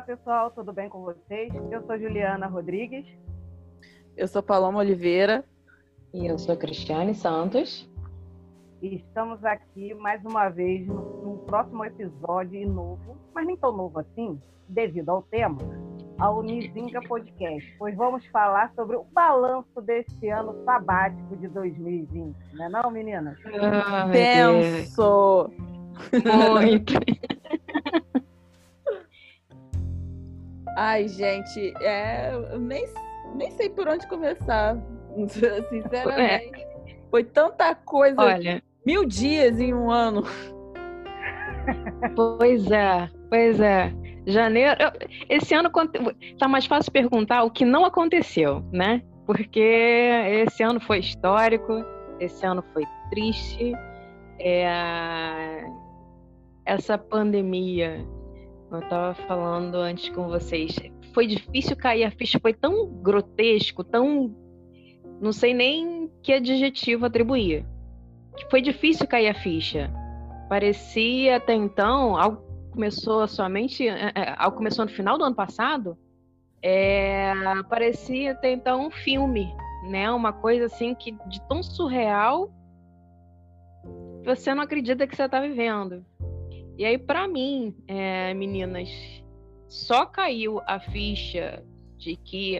Olá, pessoal, tudo bem com vocês? Eu sou Juliana Rodrigues. Eu sou Paloma Oliveira. E eu sou Cristiane Santos. E estamos aqui mais uma vez no, no próximo episódio novo, mas nem tão novo assim, devido ao tema, ao Unizinga Podcast, pois vamos falar sobre o balanço desse ano sabático de 2020, não é não, meninas? Ah, Tenso! Muito! Ai, gente, é, eu nem, nem sei por onde começar, sinceramente. É. Foi tanta coisa. Olha, mil dias em um ano. Pois é, pois é. Janeiro. Esse ano tá mais fácil perguntar o que não aconteceu, né? Porque esse ano foi histórico, esse ano foi triste. É... Essa pandemia, eu estava falando antes com vocês, foi difícil cair a ficha, foi tão grotesco, tão. Não sei nem que adjetivo atribuir. Foi difícil cair a ficha. Parecia até então algo começou somente, é, é, algo começou no final do ano passado, é, parecia até então um filme, né? Uma coisa assim que de tão surreal você não acredita que você está vivendo. E aí, para mim, é, meninas, só caiu a ficha de que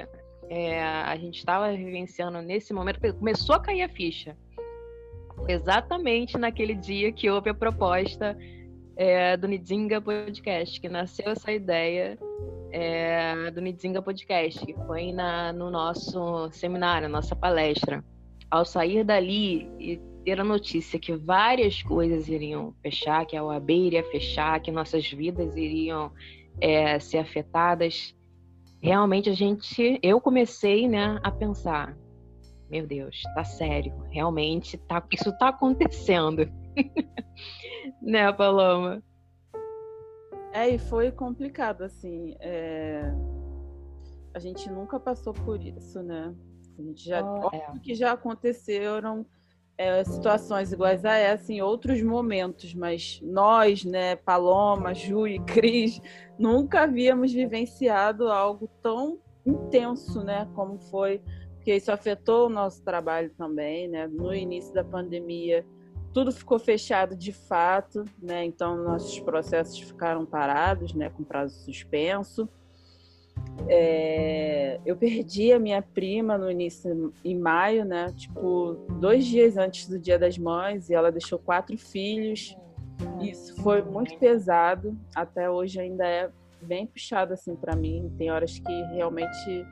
é, a gente estava vivenciando nesse momento, começou a cair a ficha. Exatamente naquele dia que houve a proposta é, do Nidzinga Podcast, que nasceu essa ideia é, do Nidzinga Podcast, que foi na, no nosso seminário, nossa palestra. Ao sair dali e ter a notícia que várias coisas iriam fechar, que a OAB iria fechar, que nossas vidas iriam é, ser afetadas, realmente a gente, eu comecei, né, a pensar, meu Deus, tá sério, realmente tá, isso tá acontecendo. né, Paloma? É, e foi complicado, assim. É... A gente nunca passou por isso, né? A gente já, oh, é. que já aconteceram é, situações iguais a essa em outros momentos, mas nós, né, Paloma, Ju e Cris, nunca havíamos vivenciado algo tão intenso, né, como foi, porque isso afetou o nosso trabalho também, né? No início da pandemia, tudo ficou fechado de fato, né? Então nossos processos ficaram parados, né? Com prazo suspenso. É, eu perdi a minha prima no início em maio, né? Tipo dois dias antes do Dia das Mães e ela deixou quatro filhos. Isso foi muito pesado. Até hoje ainda é bem puxado assim para mim. Tem horas que realmente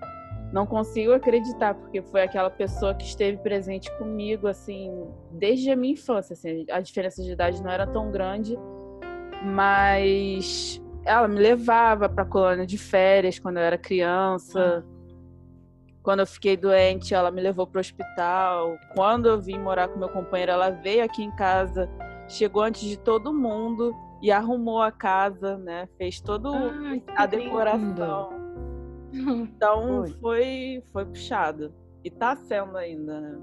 não consigo acreditar, porque foi aquela pessoa que esteve presente comigo, assim, desde a minha infância, assim, a diferença de idade não era tão grande, mas ela me levava para a colônia de férias quando eu era criança. Quando eu fiquei doente, ela me levou para o hospital. Quando eu vim morar com meu companheiro, ela veio aqui em casa, chegou antes de todo mundo e arrumou a casa, né? Fez toda a decoração. Lindo. Então foi, foi puxado. E tá sendo ainda, né?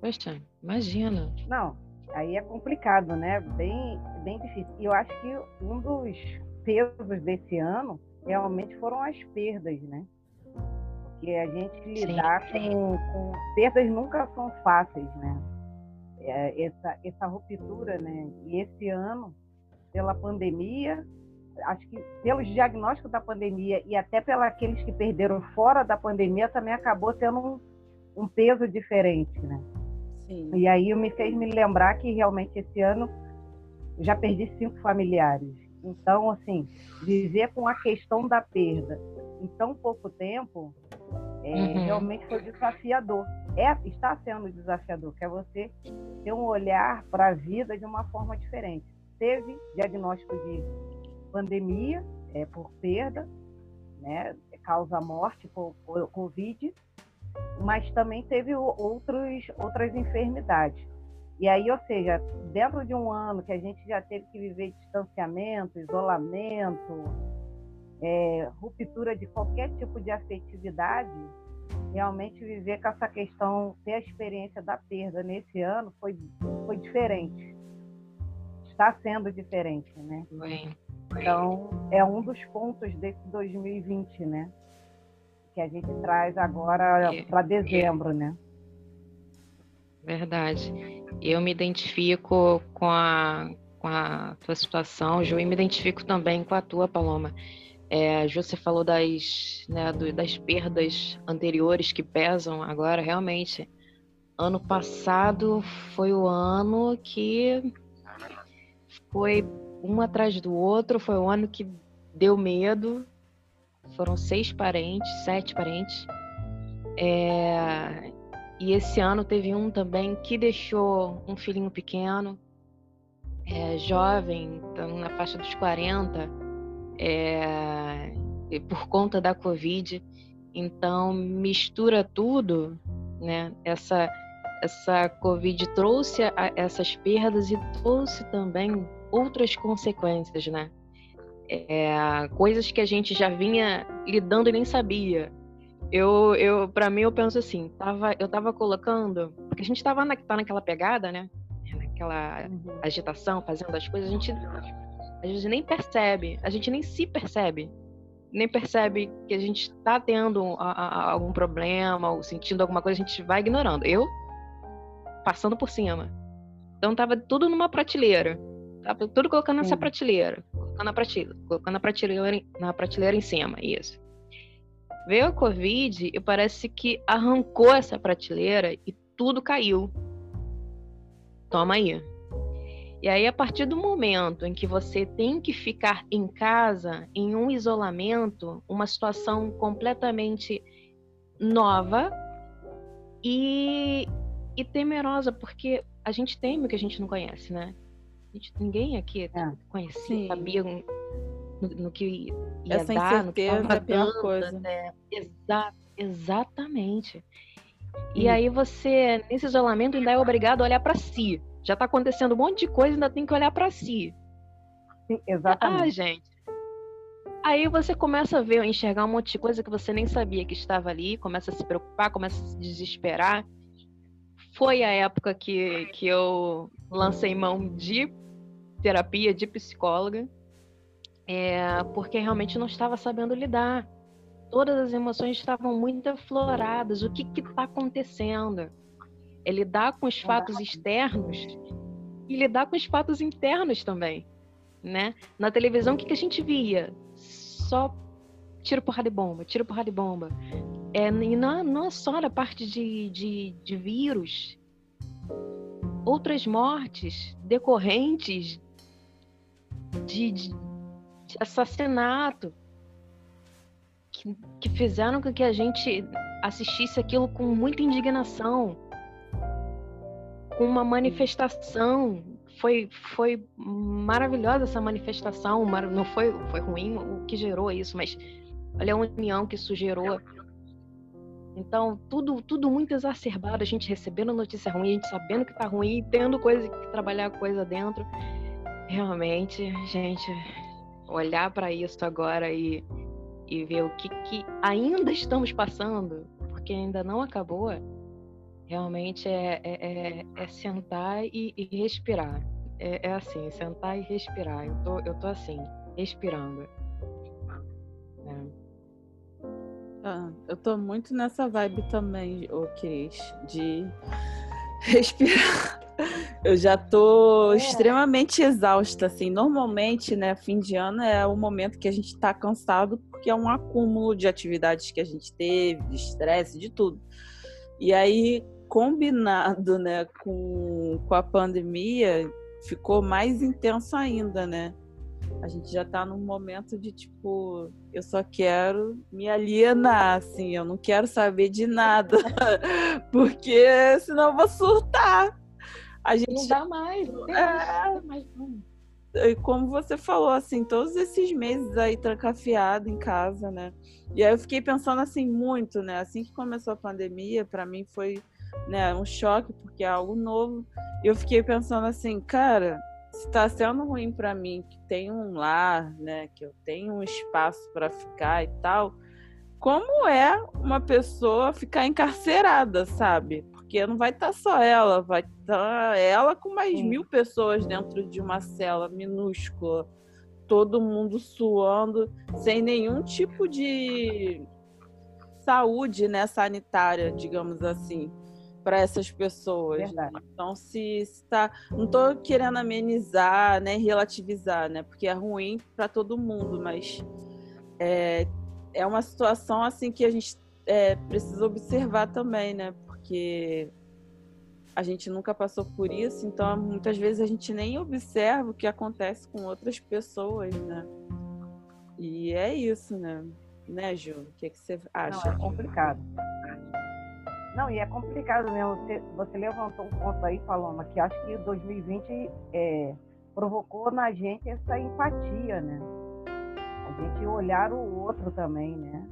Poxa, imagina. Não, aí é complicado, né? Bem, bem difícil. E eu acho que um dos pesos desse ano realmente foram as perdas, né? Porque a gente lidar com, com, perdas nunca são fáceis, né? É, essa, essa ruptura, né? E esse ano, pela pandemia, acho que pelos diagnósticos da pandemia e até pelos aqueles que perderam fora da pandemia, também acabou tendo um, um peso diferente, né? Sim. E aí me fez me lembrar que realmente esse ano já perdi cinco familiares. Então, assim, viver com a questão da perda em tão pouco tempo é, uhum. realmente foi desafiador. É, está sendo desafiador, que é você ter um olhar para a vida de uma forma diferente. Teve diagnóstico de pandemia, é, por perda, né, causa morte por, por Covid, mas também teve outros, outras enfermidades. E aí, ou seja, dentro de um ano que a gente já teve que viver distanciamento, isolamento, é, ruptura de qualquer tipo de afetividade, realmente viver com essa questão, ter a experiência da perda nesse ano foi, foi diferente. Está sendo diferente, né? Então, é um dos pontos desse 2020, né? Que a gente traz agora para dezembro, né? Verdade. Eu me identifico com a, com a tua situação, Ju, e me identifico também com a tua, Paloma. É, Ju, você falou das, né, do, das perdas anteriores que pesam agora, realmente. Ano passado foi o ano que foi um atrás do outro, foi o ano que deu medo. Foram seis parentes, sete parentes. É, e esse ano teve um também que deixou um filhinho pequeno, é, jovem, então na faixa dos 40, é, por conta da Covid. Então mistura tudo, né? Essa, essa Covid trouxe a, essas perdas e trouxe também outras consequências, né? É, coisas que a gente já vinha lidando e nem sabia. Eu, eu para mim, eu penso assim, tava, eu tava colocando, porque a gente tava na, tá naquela pegada, né? Naquela uhum. agitação, fazendo as coisas, a gente, a gente nem percebe, a gente nem se percebe, nem percebe que a gente tá tendo a, a, algum problema ou sentindo alguma coisa, a gente vai ignorando. Eu, passando por cima. Então tava tudo numa prateleira. Tava tudo colocando nessa prateleira. Colocando na prateleira, colocando na prateleira, na prateleira em cima, isso. Veio a Covid e parece que arrancou essa prateleira e tudo caiu. Toma aí. E aí, a partir do momento em que você tem que ficar em casa, em um isolamento, uma situação completamente nova e, e temerosa, porque a gente teme o que a gente não conhece, né? Gente, ninguém aqui é. conhecia, sabia no, no que ia Essa dar, no que é a pior coisa. Né? Exa exatamente. E hum. aí você, nesse isolamento, ainda é obrigado a olhar para si. Já está acontecendo um monte de coisa, ainda tem que olhar para si. Sim, exatamente. Ah, gente. Aí você começa a ver, enxergar um monte de coisa que você nem sabia que estava ali, começa a se preocupar, começa a se desesperar. Foi a época que, que eu lancei mão de terapia, de psicóloga é, porque realmente não estava sabendo lidar. Todas as emoções estavam muito afloradas. O que está acontecendo? É lidar com os fatos externos e lidar com os fatos internos também. Né? Na televisão, o que, que a gente via? Só tiro, porrada e bomba, tiro, porrada e bomba. É, e não, não é só na parte de, de, de vírus. Outras mortes decorrentes de, de de assassinato que, que fizeram com que a gente assistisse aquilo com muita indignação, com uma manifestação. Foi, foi maravilhosa essa manifestação, não foi, foi ruim o que gerou isso, mas olha a união que isso gerou. Então, tudo, tudo muito exacerbado, a gente recebendo notícia ruim, a gente sabendo que tá ruim, tendo coisa que trabalhar coisa dentro. Realmente, gente, olhar para isso agora e, e ver o que, que ainda estamos passando, porque ainda não acabou, realmente é, é, é, é sentar e, e respirar. É, é, assim, sentar e respirar. Eu tô, eu tô assim, respirando. É. Ah, eu tô muito nessa vibe também, ô Cris, de respirar. Eu já tô é. extremamente exausta, assim. Normalmente, né, fim de ano é o momento que a gente tá cansado, porque é um acúmulo de atividades que a gente teve, de estresse, de tudo. E aí, combinado, né, com, com a pandemia, ficou mais intenso ainda, né? A gente já tá num momento de tipo, eu só quero me alienar, assim, eu não quero saber de nada, porque senão eu vou surtar. A gente não dá mais, não é... mais. E como você falou, assim, todos esses meses aí trancafiado em casa, né? E aí eu fiquei pensando assim muito, né? Assim que começou a pandemia, para mim foi, né, um choque porque é algo novo. E eu fiquei pensando assim, cara, se tá sendo ruim para mim que tem um lar, né, que eu tenho um espaço para ficar e tal, como é uma pessoa ficar encarcerada, sabe? porque não vai estar tá só ela, vai estar tá ela com mais Sim. mil pessoas dentro de uma cela minúscula. todo mundo suando, sem nenhum tipo de saúde né, sanitária, digamos assim, para essas pessoas. Verdade. Então, se está. Não estou querendo amenizar, né, relativizar, né, porque é ruim para todo mundo, mas é, é uma situação assim que a gente é, precisa observar também, né, porque a gente nunca passou por isso, então muitas vezes a gente nem observa o que acontece com outras pessoas, né? E é isso, né? Né, Ju? O que, é que você acha? Não, é complicado. Não, e é complicado mesmo. Você, você levantou um ponto aí, Paloma, que acho que 2020 é, provocou na gente essa empatia, né? A gente olhar o outro também, né?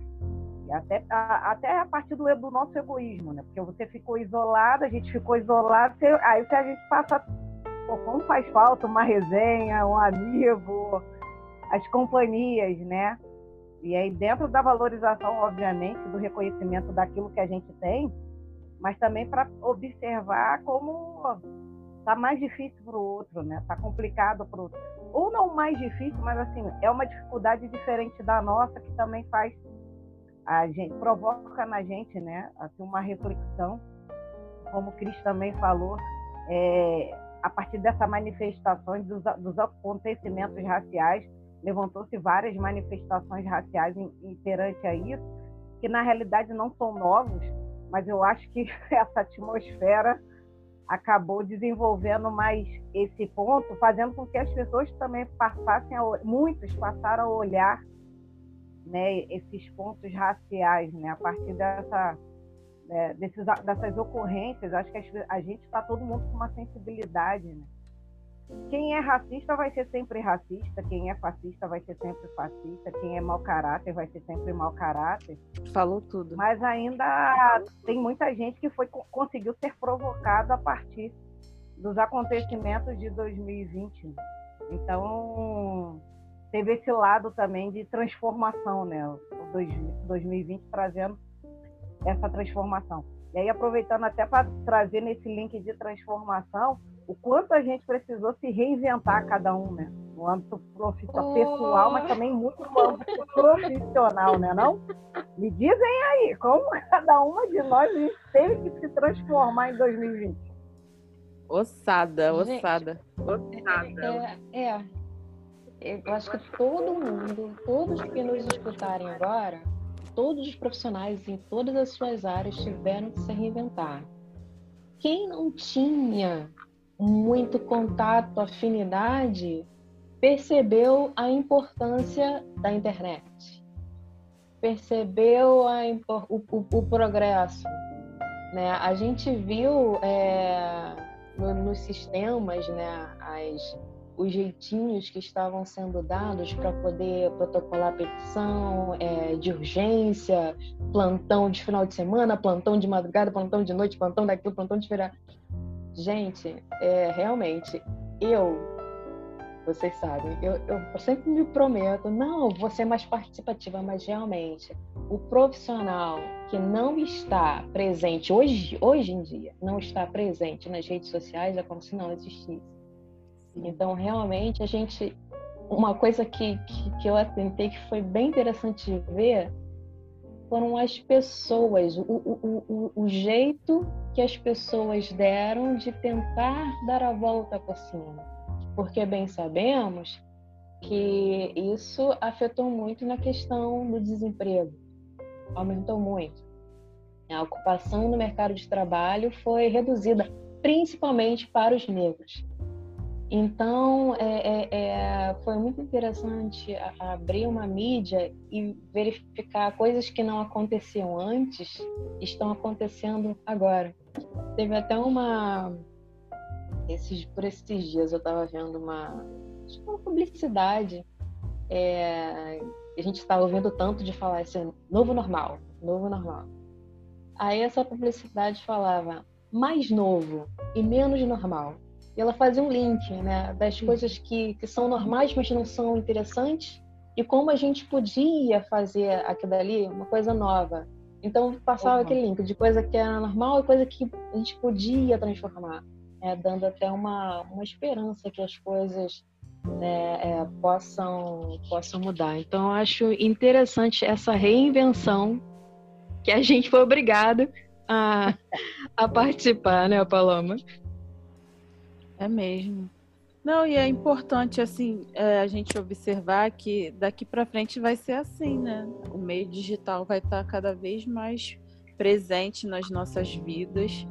até, a, até a partir do, do, nosso egoísmo, né? Porque você ficou isolado, a gente ficou isolado, você, aí se a gente passa. Pô, como faz falta uma resenha, um amigo, as companhias, né? E aí, dentro da valorização, obviamente, do reconhecimento daquilo que a gente tem, mas também para observar como tá mais difícil para o outro, né? Tá complicado para o outro. Ou não mais difícil, mas assim, é uma dificuldade diferente da nossa que também faz a gente provoca na gente, né, assim, uma reflexão, como o Cris também falou, é, a partir dessa manifestações dos, dos acontecimentos raciais, levantou-se várias manifestações raciais em, em, perante a isso, que na realidade não são novos, mas eu acho que essa atmosfera acabou desenvolvendo mais esse ponto, fazendo com que as pessoas também passassem a, muitos passaram a olhar né, esses pontos raciais, né, a partir dessa, né, desses, dessas ocorrências, acho que a gente está todo mundo com uma sensibilidade. Né? Quem é racista vai ser sempre racista, quem é fascista vai ser sempre fascista, quem é mau caráter vai ser sempre mau caráter. Falou tudo. Mas ainda tem muita gente que foi conseguiu ser provocado a partir dos acontecimentos de 2020. Né? Então, teve esse lado também de transformação, né? O 2020 trazendo essa transformação. E aí, aproveitando até para trazer nesse link de transformação, o quanto a gente precisou se reinventar cada um, né? No âmbito profissional, oh. pessoal, mas também muito no âmbito profissional, né? Não? Me dizem aí, como cada uma de nós teve que se transformar em 2020. Ossada, ossada. Gente, ossada. É, é, eu acho que todo mundo, todos que nos escutarem agora, todos os profissionais em todas as suas áreas tiveram que se reinventar. Quem não tinha muito contato, afinidade, percebeu a importância da internet, percebeu a, o, o, o progresso. Né? A gente viu é, no, nos sistemas né, as os jeitinhos que estavam sendo dados para poder protocolar petição é, de urgência, plantão de final de semana, plantão de madrugada, plantão de noite, plantão daquilo, plantão de feira. Gente, é, realmente, eu, vocês sabem, eu, eu sempre me prometo, não, vou ser mais participativa, mas realmente, o profissional que não está presente hoje, hoje em dia, não está presente nas redes sociais é como se não existisse então, realmente, a gente. Uma coisa que, que, que eu atentei que foi bem interessante de ver foram as pessoas, o, o, o, o jeito que as pessoas deram de tentar dar a volta por cima. Porque bem sabemos que isso afetou muito na questão do desemprego, aumentou muito. A ocupação no mercado de trabalho foi reduzida, principalmente para os negros. Então, é, é, é, foi muito interessante abrir uma mídia e verificar coisas que não aconteciam antes estão acontecendo agora. Teve até uma. Esses, por esses dias eu estava vendo uma, uma publicidade. É, a gente está ouvindo tanto de falar esse novo normal, novo normal. Aí essa publicidade falava mais novo e menos normal e ela fazia um link né, das coisas que, que são normais, mas não são interessantes, e como a gente podia fazer aquilo dali uma coisa nova. Então passava uhum. aquele link de coisa que era normal e coisa que a gente podia transformar, né, dando até uma, uma esperança que as coisas né, é, possam, possam mudar. Então, eu acho interessante essa reinvenção que a gente foi obrigado a, a participar, né, Paloma? É mesmo. Não, e é importante assim é, a gente observar que daqui para frente vai ser assim, né? O meio digital vai estar cada vez mais presente nas nossas vidas,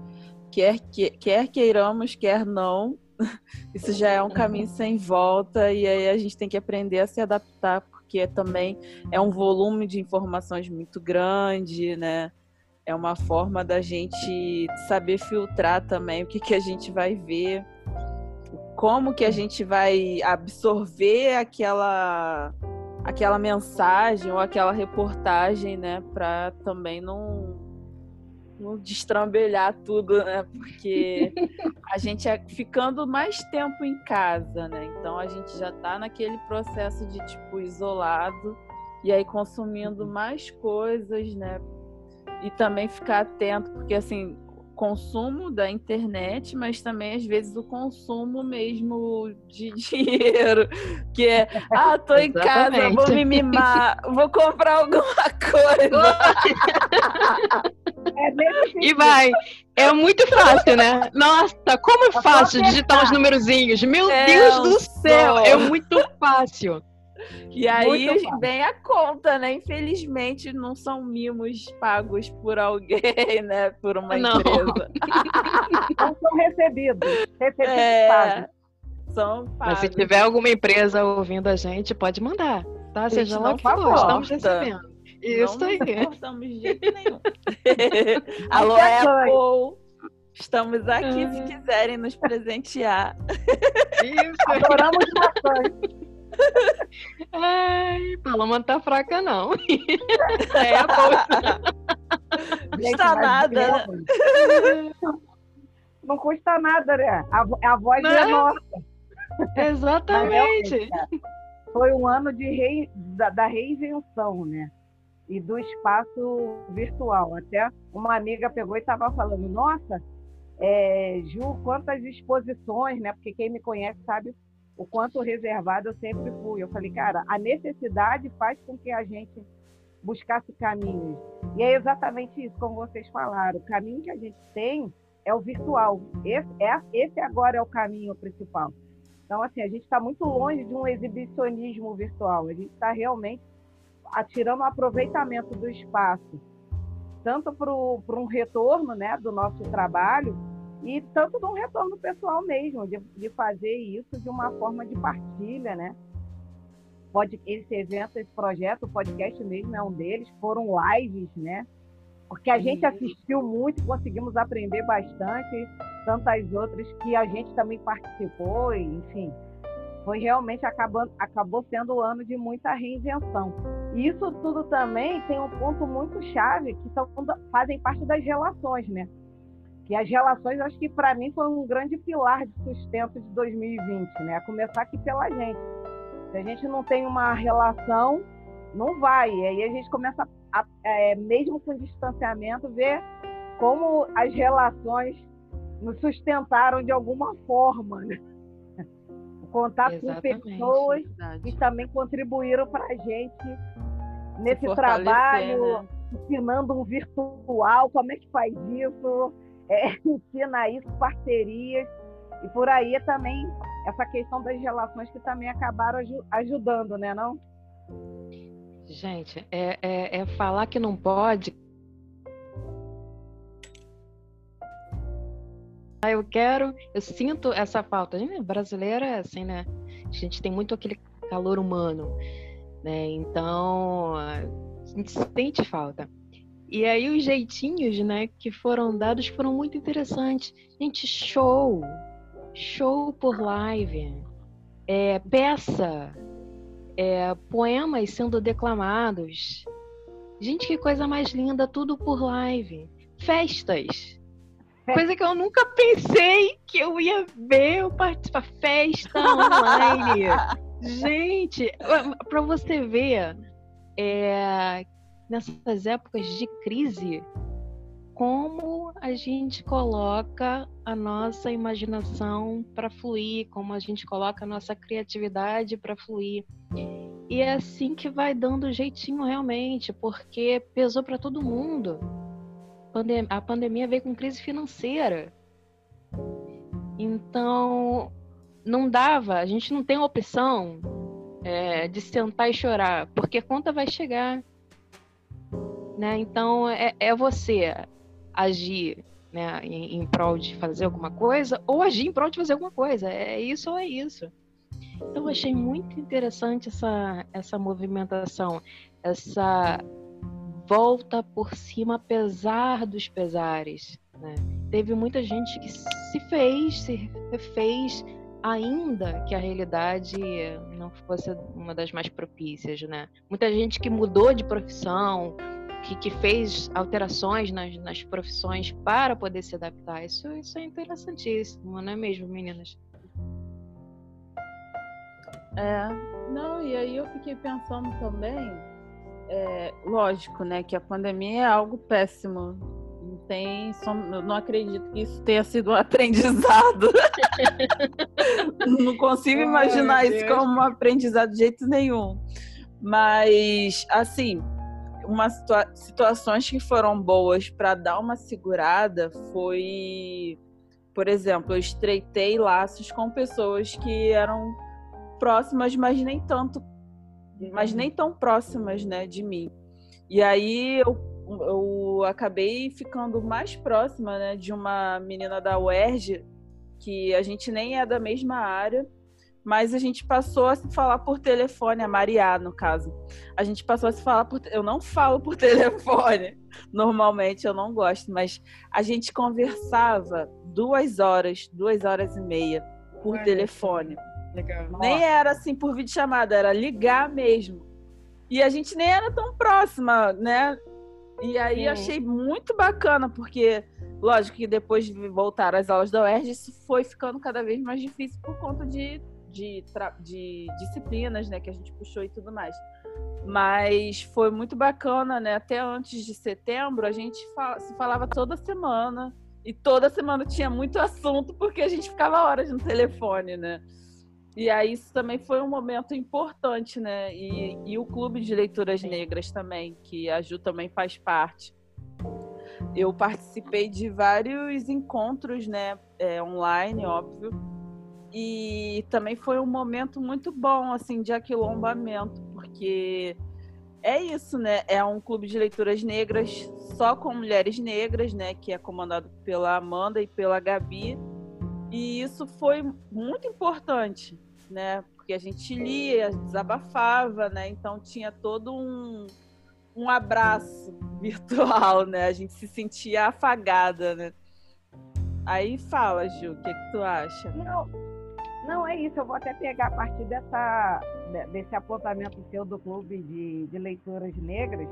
quer, que, quer queiramos, quer não. Isso já é um caminho sem volta e aí a gente tem que aprender a se adaptar, porque também é um volume de informações muito grande, né? É uma forma da gente saber filtrar também o que, que a gente vai ver como que a gente vai absorver aquela aquela mensagem ou aquela reportagem, né, para também não não destrambelhar tudo, né? Porque a gente é ficando mais tempo em casa, né? Então a gente já está naquele processo de tipo isolado e aí consumindo mais coisas, né? E também ficar atento, porque assim, consumo da internet, mas também às vezes o consumo mesmo de dinheiro, que é, ah, tô em casa, vou me mimar, vou comprar alguma coisa. É e vai. É muito fácil, né? Nossa, como é fácil digitar os numerozinhos. Meu é Deus do céu, é muito fácil. E aí vem a conta, né? Infelizmente não são mimos pagos por alguém, né? Por uma não. empresa. não são recebidos. Recebidos é, pagos. São pagos. Mas se tiver alguma empresa ouvindo a gente, pode mandar. Tá? Seja lá o que for, estamos recebendo. Isso não aí. Não estamos de jeito nenhum. Alô, Apple. Estamos aqui se quiserem nos presentear. Isso. Adoramos bastante. Ai, Paloma não tá fraca, não. É a bolsa. Não custa nada, né? Não custa nada, né? A, a voz não. é nossa. Exatamente. Foi um ano de rei, da, da reinvenção, né? E do espaço virtual. Até uma amiga pegou e estava falando, nossa, é, Ju, quantas exposições, né? Porque quem me conhece sabe o quanto reservado eu sempre fui. Eu falei, cara, a necessidade faz com que a gente buscasse caminhos. E é exatamente isso, como vocês falaram. O caminho que a gente tem é o virtual. Esse, é, esse agora é o caminho principal. Então, assim, a gente está muito longe de um exibicionismo virtual. A gente está realmente atirando o aproveitamento do espaço, tanto para um retorno né, do nosso trabalho, e tanto de um retorno pessoal mesmo, de, de fazer isso de uma forma de partilha, né? Pode, esse evento, esse projeto, o podcast mesmo é um deles, foram lives, né? Porque a gente assistiu muito, conseguimos aprender bastante, tantas outras que a gente também participou, enfim. Foi realmente acabando, acabou sendo um ano de muita reinvenção. E isso tudo também tem um ponto muito chave, que são, fazem parte das relações, né? Que as relações, acho que para mim foi um grande pilar de sustento de 2020, né? A começar aqui pela gente. Se a gente não tem uma relação, não vai. E aí a gente começa, a, é, mesmo com distanciamento, ver como as relações nos sustentaram de alguma forma. Né? O contato Exatamente, com pessoas verdade. que também contribuíram para a gente nesse trabalho, né? ensinando um virtual, como é que faz isso, é, ensina isso, parcerias, e por aí é também essa questão das relações que também acabaram ajudando, né, não? Gente, é, é, é falar que não pode. Eu quero, eu sinto essa falta. A gente brasileira é assim, né? A gente tem muito aquele calor humano, né? Então, a gente sente falta. E aí os jeitinhos, né, que foram dados foram muito interessantes. Gente, show, show por live, é, peça, é, poemas sendo declamados. Gente, que coisa mais linda, tudo por live. Festas. Coisa que eu nunca pensei que eu ia ver eu participar. Festa online. Gente, para você ver é, nessas épocas de crise, como a gente coloca a nossa imaginação para fluir, como a gente coloca a nossa criatividade para fluir. E é assim que vai dando jeitinho realmente, porque pesou para todo mundo. A pandemia veio com crise financeira. Então, não dava, a gente não tem opção é, de sentar e chorar, porque a conta vai chegar. Né? Então, é, é você agir né, em, em prol de fazer alguma coisa ou agir em prol de fazer alguma coisa. É isso ou é isso. Então, eu achei muito interessante essa, essa movimentação, essa volta por cima, apesar dos pesares. Né? Teve muita gente que se fez, se fez, ainda que a realidade não fosse uma das mais propícias. Né? Muita gente que mudou de profissão, que, que fez alterações nas, nas profissões para poder se adaptar. Isso, isso é interessantíssimo, não é mesmo, meninas? É, não, e aí eu fiquei pensando também, é, lógico, né, que a pandemia é algo péssimo. Não tem, não acredito que isso tenha sido um aprendizado. não consigo imaginar Ai, isso como um aprendizado de jeito nenhum. Mas, assim, umas situa situações que foram boas para dar uma segurada foi, por exemplo, eu estreitei laços com pessoas que eram próximas, mas nem tanto, mas nem tão próximas, né, de mim. E aí eu, eu acabei ficando mais próxima, né, de uma menina da UERJ que a gente nem é da mesma área mas a gente passou a se falar por telefone, a Maria, no caso. A gente passou a se falar por. Eu não falo por telefone, normalmente eu não gosto, mas a gente conversava duas horas, duas horas e meia por telefone. Legal. Nem era assim por videochamada, era ligar mesmo. E a gente nem era tão próxima, né? E aí Sim. achei muito bacana, porque, lógico que depois de voltar às aulas da UERJ, isso foi ficando cada vez mais difícil por conta de de, de disciplinas, né, que a gente puxou e tudo mais. Mas foi muito bacana, né? Até antes de setembro, a gente fala, se falava toda semana. E toda semana tinha muito assunto, porque a gente ficava horas no telefone, né? E aí isso também foi um momento importante, né? E, e o Clube de Leituras Negras também, que a Ju também faz parte. Eu participei de vários encontros, né? É, online, óbvio e também foi um momento muito bom, assim, de aquilombamento, porque é isso, né? É um clube de leituras negras só com mulheres negras, né? Que é comandado pela Amanda e pela Gabi. E isso foi muito importante, né? Porque a gente lia, desabafava, né? Então tinha todo um, um abraço virtual, né? A gente se sentia afagada, né? Aí fala, Ju, o que, que tu acha? Não, não, é isso. Eu vou até pegar a partir dessa, desse apontamento seu do Clube de, de Leituras Negras,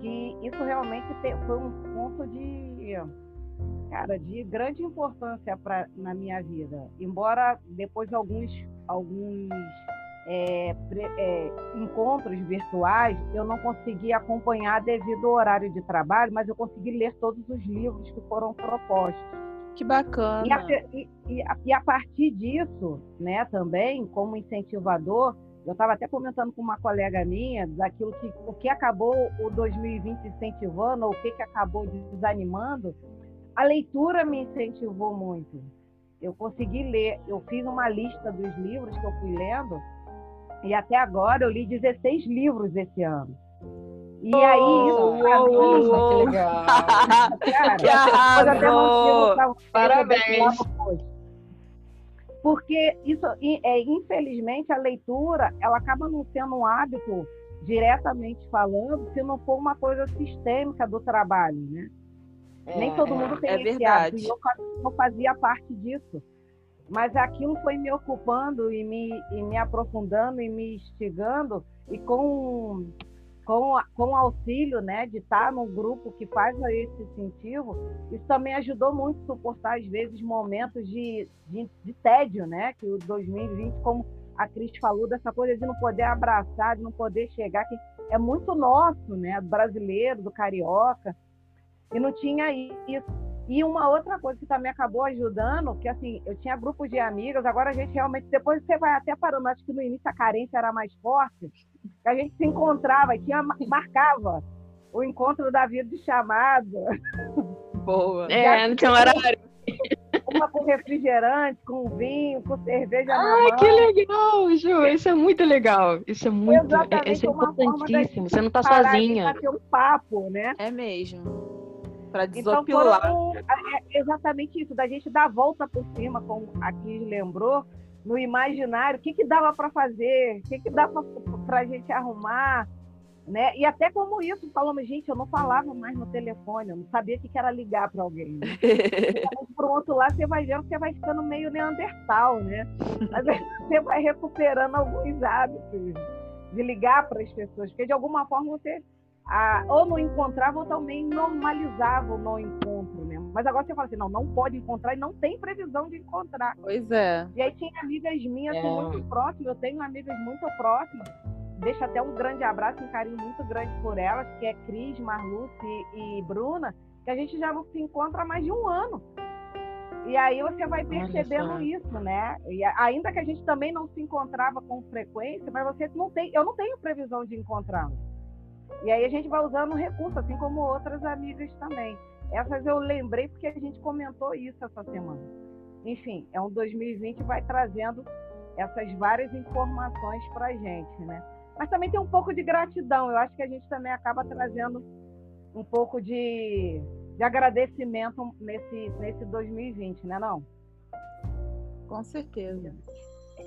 que isso realmente foi um ponto de, cara, de grande importância pra, na minha vida. Embora depois de alguns, alguns é, é, encontros virtuais, eu não consegui acompanhar devido ao horário de trabalho, mas eu consegui ler todos os livros que foram propostos. Que bacana. E a, e, e, a, e a, partir disso, né, também, como incentivador, eu estava até comentando com uma colega minha daquilo que o que acabou o 2020 incentivando, ou o que, que acabou desanimando, a leitura me incentivou muito. Eu consegui ler, eu fiz uma lista dos livros que eu fui lendo, e até agora eu li 16 livros esse ano. E aí, isso pra mim, oh, que legal. Cara, que arrasou. Parabéns. Porque isso, é, infelizmente, a leitura, ela acaba não sendo um hábito, diretamente falando, se não for uma coisa sistêmica do trabalho, né? É, Nem todo mundo tem é esse verdade. hábito. Eu, eu fazia parte disso. Mas aquilo foi me ocupando e me, e me aprofundando e me instigando, e com com, com auxílio né, de estar num grupo que faz esse incentivo, isso também ajudou muito a suportar, às vezes, momentos de, de, de tédio, né? Que o 2020, como a Cris falou, dessa coisa de não poder abraçar, de não poder chegar, que é muito nosso, né? Do brasileiro, do carioca. e não tinha isso. E uma outra coisa que também acabou ajudando, que assim, eu tinha grupos de amigas, agora a gente realmente, depois você vai até parando, acho que no início a carência era mais forte, a gente se encontrava e tinha, marcava o encontro da vida de chamada. Boa. É, não tinha horário. Uma com refrigerante, com vinho, com cerveja. Ai, que legal, Ju. Isso é muito legal. Isso é muito. É, isso é importantíssimo. Você não está sozinha. Ter um papo, né? É mesmo. Para então, desopilar. Então, foram, é exatamente isso, da gente dar a volta por cima, como a Cris lembrou, no imaginário, o que, que dava para fazer, o que, que dava para a gente arrumar, né? E até como isso, falamos, gente, eu não falava mais no telefone, eu não sabia o que era ligar para alguém. Né? Pronto, lá você vai vendo que você vai ficando meio neandertal, né? Mas você vai recuperando alguns hábitos de ligar para as pessoas, porque de alguma forma você ah, ou não encontrava ou também normalizava o não encontro? Mas agora você fala assim, não, não pode encontrar e não tem previsão de encontrar. Pois é. E aí tinha amigas minhas é. muito próximas, eu tenho amigas muito próximas, deixo até um grande abraço, um carinho muito grande por elas, que é Cris, Marluce e, Bruna, que a gente já não se encontra há mais de um ano. E aí você vai percebendo isso, né? E ainda que a gente também não se encontrava com frequência, mas você não tem, eu não tenho previsão de encontrá-los. E aí a gente vai usando o recurso, assim como outras amigas também. Essas eu lembrei porque a gente comentou isso essa semana. Enfim, é um 2020 vai trazendo essas várias informações para a gente, né? Mas também tem um pouco de gratidão. Eu acho que a gente também acaba trazendo um pouco de, de agradecimento nesse, nesse 2020, né não? Com certeza.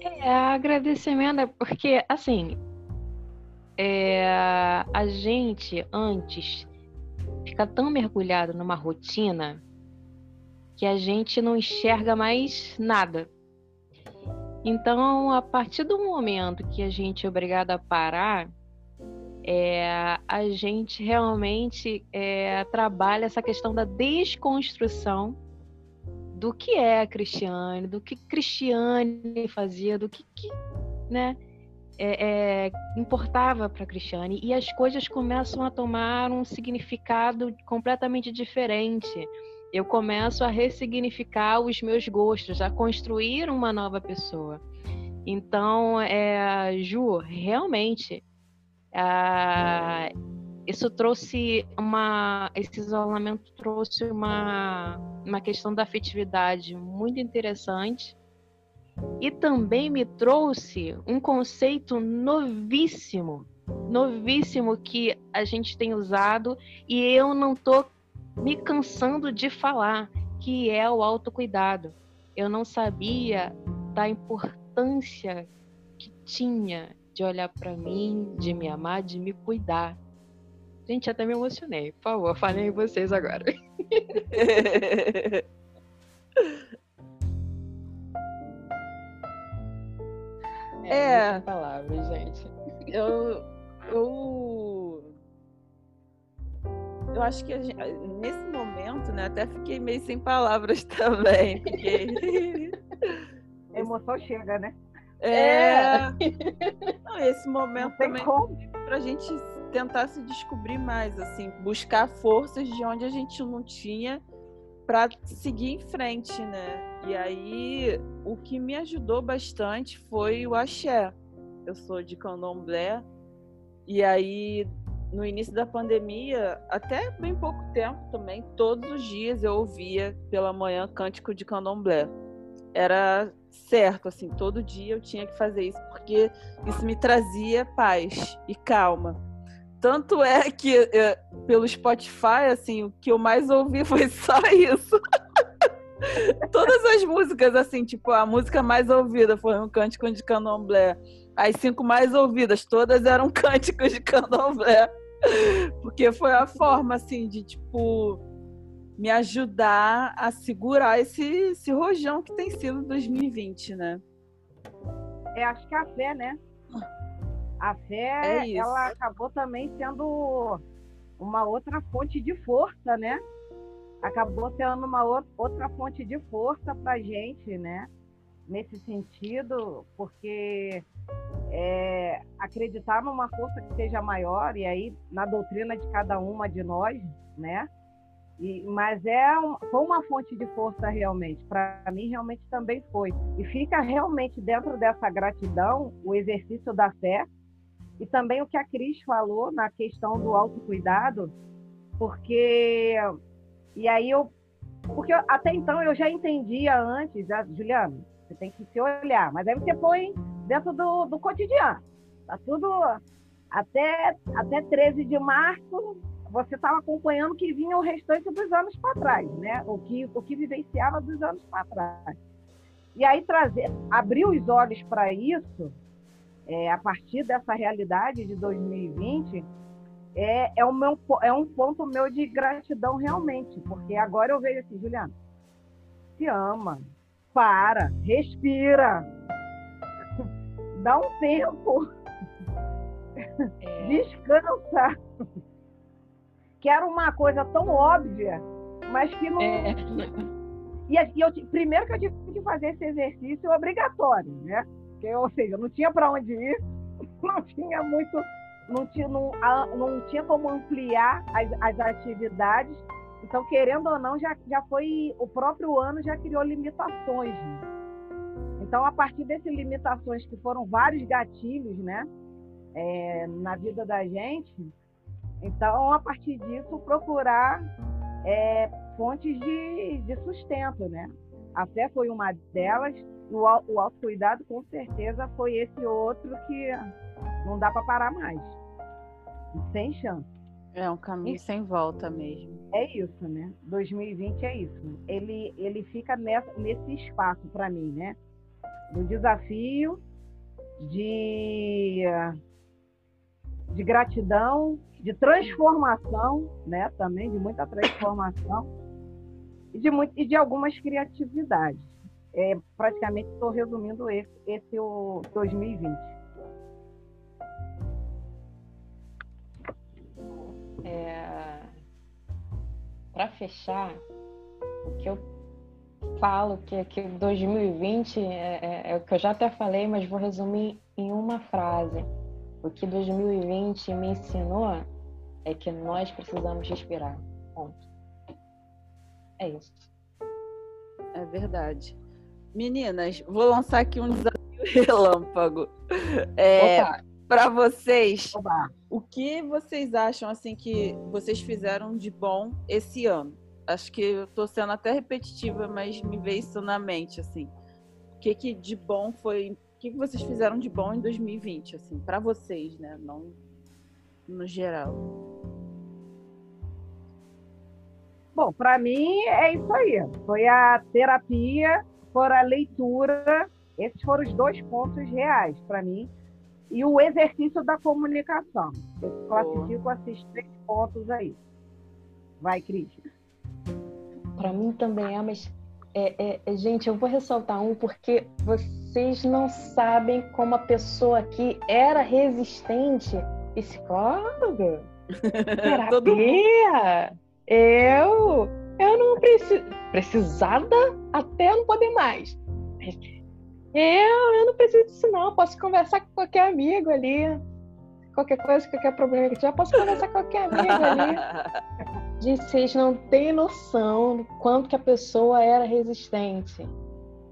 É, agradecimento é porque, assim, é, a gente antes fica tão mergulhado numa rotina que a gente não enxerga mais nada. Então, a partir do momento que a gente é obrigado a parar, é, a gente realmente é, trabalha essa questão da desconstrução do que é a Cristiane, do que Cristiane fazia, do que, que né, é, é, importava para Cristiane. E as coisas começam a tomar um significado completamente diferente eu começo a ressignificar os meus gostos, a construir uma nova pessoa. Então, é, Ju, realmente, é, isso trouxe uma, esse isolamento trouxe uma, uma questão da afetividade muito interessante e também me trouxe um conceito novíssimo, novíssimo que a gente tem usado e eu não tô me cansando de falar, que é o autocuidado. Eu não sabia da importância que tinha de olhar para mim, de me amar, de me cuidar. Gente, até me emocionei. Por favor, falem vocês agora. é, é palavras, gente. Eu, eu eu acho que gente, nesse momento, né, até fiquei meio sem palavras também. Fiquei... A emoção chega, né? É. Não, esse momento também para a gente tentar se descobrir mais, assim, buscar forças de onde a gente não tinha para seguir em frente, né? E aí o que me ajudou bastante foi o axé. Eu sou de candomblé e aí no início da pandemia, até bem pouco tempo também, todos os dias eu ouvia pela manhã cântico de candomblé. Era certo, assim, todo dia eu tinha que fazer isso, porque isso me trazia paz e calma. Tanto é que é, pelo Spotify, assim, o que eu mais ouvi foi só isso. Todas as músicas, assim, tipo, a música mais ouvida foi um cântico de candomblé. As cinco mais ouvidas, todas eram cânticos de candomblé. Porque foi a forma, assim, de, tipo, me ajudar a segurar esse, esse rojão que tem sido 2020, né? É, acho que a fé, né? A fé, é ela acabou também sendo uma outra fonte de força, né? Acabou sendo uma outra fonte de força para gente, né? Nesse sentido, porque é, acreditar numa força que seja maior, e aí na doutrina de cada uma de nós, né? E, mas é um, foi uma fonte de força realmente. Para mim, realmente também foi. E fica realmente dentro dessa gratidão o exercício da fé e também o que a Cris falou na questão do autocuidado, porque. E aí eu. Porque até então eu já entendia antes, ah, Juliana, você tem que se olhar, mas aí você põe dentro do, do cotidiano. Tá tudo. Até, até 13 de março, você estava acompanhando o que vinha o restante dos anos para trás, né? O que, o que vivenciava dos anos para trás. E aí trazer, abrir os olhos para isso, é, a partir dessa realidade de 2020, é, é, o meu, é um ponto meu de gratidão realmente, porque agora eu vejo assim, Juliana, se ama, para, respira, dá um tempo, é. descansa que era uma coisa tão óbvia, mas que não. É. E, e eu, primeiro que eu tive que fazer esse exercício obrigatório, né? Que, ou seja, não tinha para onde ir, não tinha muito, não tinha, não, não tinha como ampliar as, as atividades. Então, querendo ou não, já, já foi o próprio ano já criou limitações. Né? Então, a partir dessas limitações que foram vários gatilhos, né, é, na vida da gente, então, a partir disso, procurar é, fontes de, de sustento, né? A fé foi uma delas, o, o autocuidado, com certeza, foi esse outro que não dá para parar mais. Sem chance. É um caminho sem volta mesmo. É isso, né? 2020 é isso. Ele, ele fica nessa, nesse espaço para mim, né? Do desafio, de, de gratidão, de transformação, né, também de muita transformação e de, muito, e de algumas criatividades. É, praticamente estou resumindo esse, esse o 2020. Para fechar, o que eu falo que, que 2020 é, é, é o que eu já até falei, mas vou resumir em uma frase. O que 2020 me ensinou é que nós precisamos respirar. Ponto. É isso. É verdade. Meninas, vou lançar aqui um desafio relâmpago. É, para vocês, Opa. O que vocês acham assim que vocês fizeram de bom esse ano? Acho que eu tô sendo até repetitiva, mas me veio isso na mente assim. O que que de bom foi? O que, que vocês fizeram de bom em 2020 assim, para vocês, né? Não no geral? Bom, para mim é isso aí. Foi a terapia, foi a leitura. Esses foram os dois pontos reais para mim. E o exercício da comunicação. Eu classifico esses três pontos aí. Vai, Cris. Para mim também é, mas é, é, gente, eu vou ressaltar um porque vocês não sabem como a pessoa aqui era resistente psicóloga, terapia. eu, eu não preciso, precisada até não poder mais. Eu, eu não preciso disso não, posso conversar com qualquer amigo ali, qualquer coisa, qualquer problema que tiver, posso conversar com qualquer amigo ali. Gente, vocês não têm noção do quanto que a pessoa era resistente.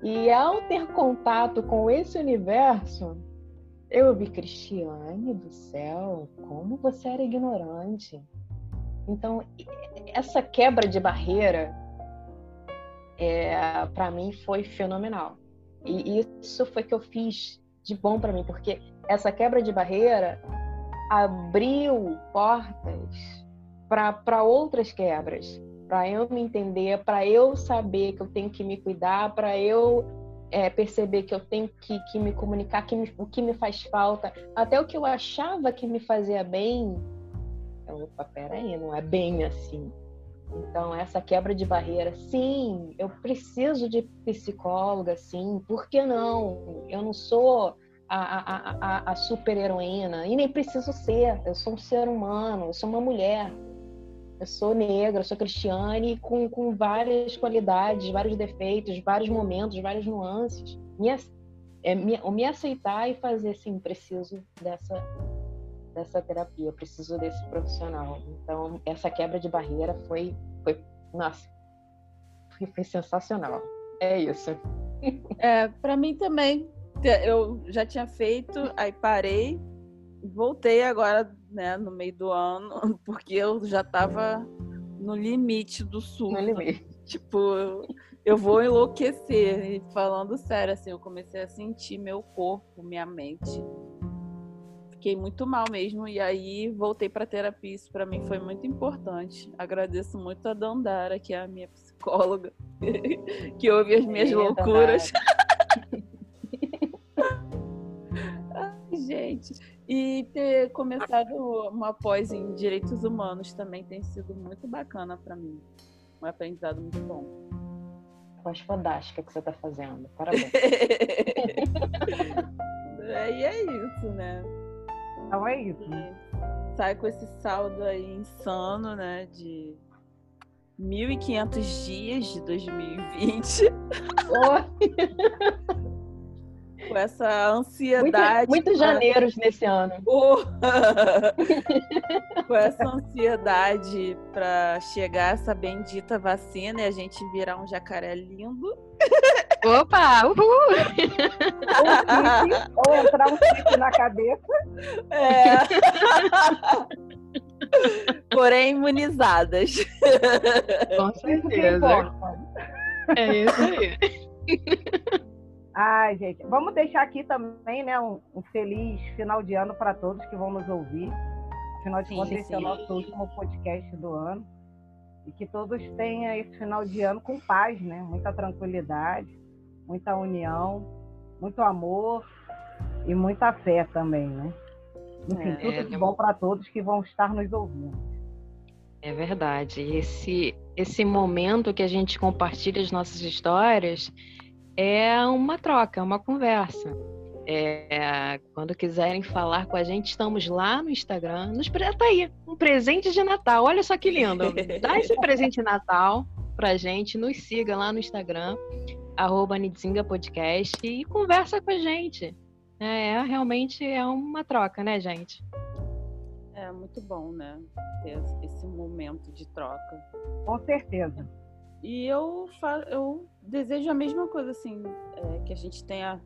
E ao ter contato com esse universo, eu vi Cristiane do céu, como você era ignorante. Então, essa quebra de barreira, é, para mim, foi fenomenal. E isso foi que eu fiz de bom para mim, porque essa quebra de barreira abriu portas para outras quebras, para eu me entender, para eu saber que eu tenho que me cuidar, para eu é, perceber que eu tenho que, que me comunicar que me, o que me faz falta, até o que eu achava que me fazia bem. Então, opa, peraí, não é bem assim. Então, essa quebra de barreira, sim, eu preciso de psicóloga, sim, por que não? Eu não sou a, a, a, a super heroína e nem preciso ser, eu sou um ser humano, eu sou uma mulher eu sou negra, eu sou cristiane, com, com várias qualidades, vários defeitos, vários momentos, várias nuances. Me, é, me, me aceitar e fazer assim, preciso dessa, dessa terapia, preciso desse profissional. Então, essa quebra de barreira foi, foi Nossa, foi sensacional. É isso. É, para mim também. Eu já tinha feito, aí parei, voltei agora, né, no meio do ano, porque eu já estava no limite do surto. No limite. Tipo, eu vou enlouquecer. E falando sério, assim, eu comecei a sentir meu corpo, minha mente. Fiquei muito mal mesmo. E aí voltei para terapia. Isso para mim foi muito importante. Agradeço muito a Dandara, que é a minha psicóloga, que ouve as minhas loucuras. Ai, gente. E ter começado uma pós em direitos humanos também tem sido muito bacana para mim. Um aprendizado muito bom. Voz fantástica que você está fazendo. Parabéns. é, e é isso, né? Então é isso. Né? Sai com esse saldo aí insano, né? De 1.500 dias de 2020. Oh. com essa ansiedade. Muitos muito janeiros nesse ano. com essa ansiedade para chegar essa bendita vacina e a gente virar um jacaré lindo. Opa! Uhul! ou entrar um chip na cabeça. É. Porém, imunizadas. Com certeza. É isso aí. Ai, gente, vamos deixar aqui também, né, um, um feliz final de ano para todos que vão nos ouvir. Afinal de contas, esse é o nosso último podcast do ano. E que todos tenham esse final de ano com paz, né? Muita tranquilidade, muita união, muito amor e muita fé também, né? Enfim, é, tudo é, de bom para todos que vão estar nos ouvindo. É verdade. Esse, esse momento que a gente compartilha as nossas histórias é uma troca, é uma conversa. É, quando quiserem falar com a gente, estamos lá no Instagram. Nos, tá aí, um presente de Natal. Olha só que lindo. Dá esse presente de Natal pra gente. Nos siga lá no Instagram, arroba Podcast, e conversa com a gente. É, é, realmente é uma troca, né, gente? É muito bom, né? Ter esse momento de troca. Com certeza. E eu, eu desejo a mesma coisa, assim, é, que a gente tenha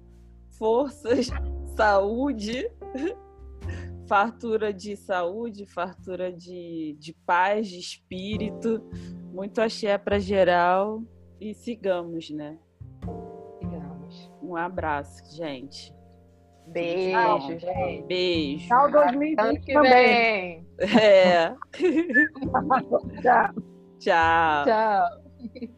forças, saúde, fartura de saúde, fartura de, de paz, de espírito, muito axé para geral e sigamos, né? Um abraço, gente. Beijo, gente. Beijo. Tchau, 2020 que vem. É. Tchau. Tchau. Tchau.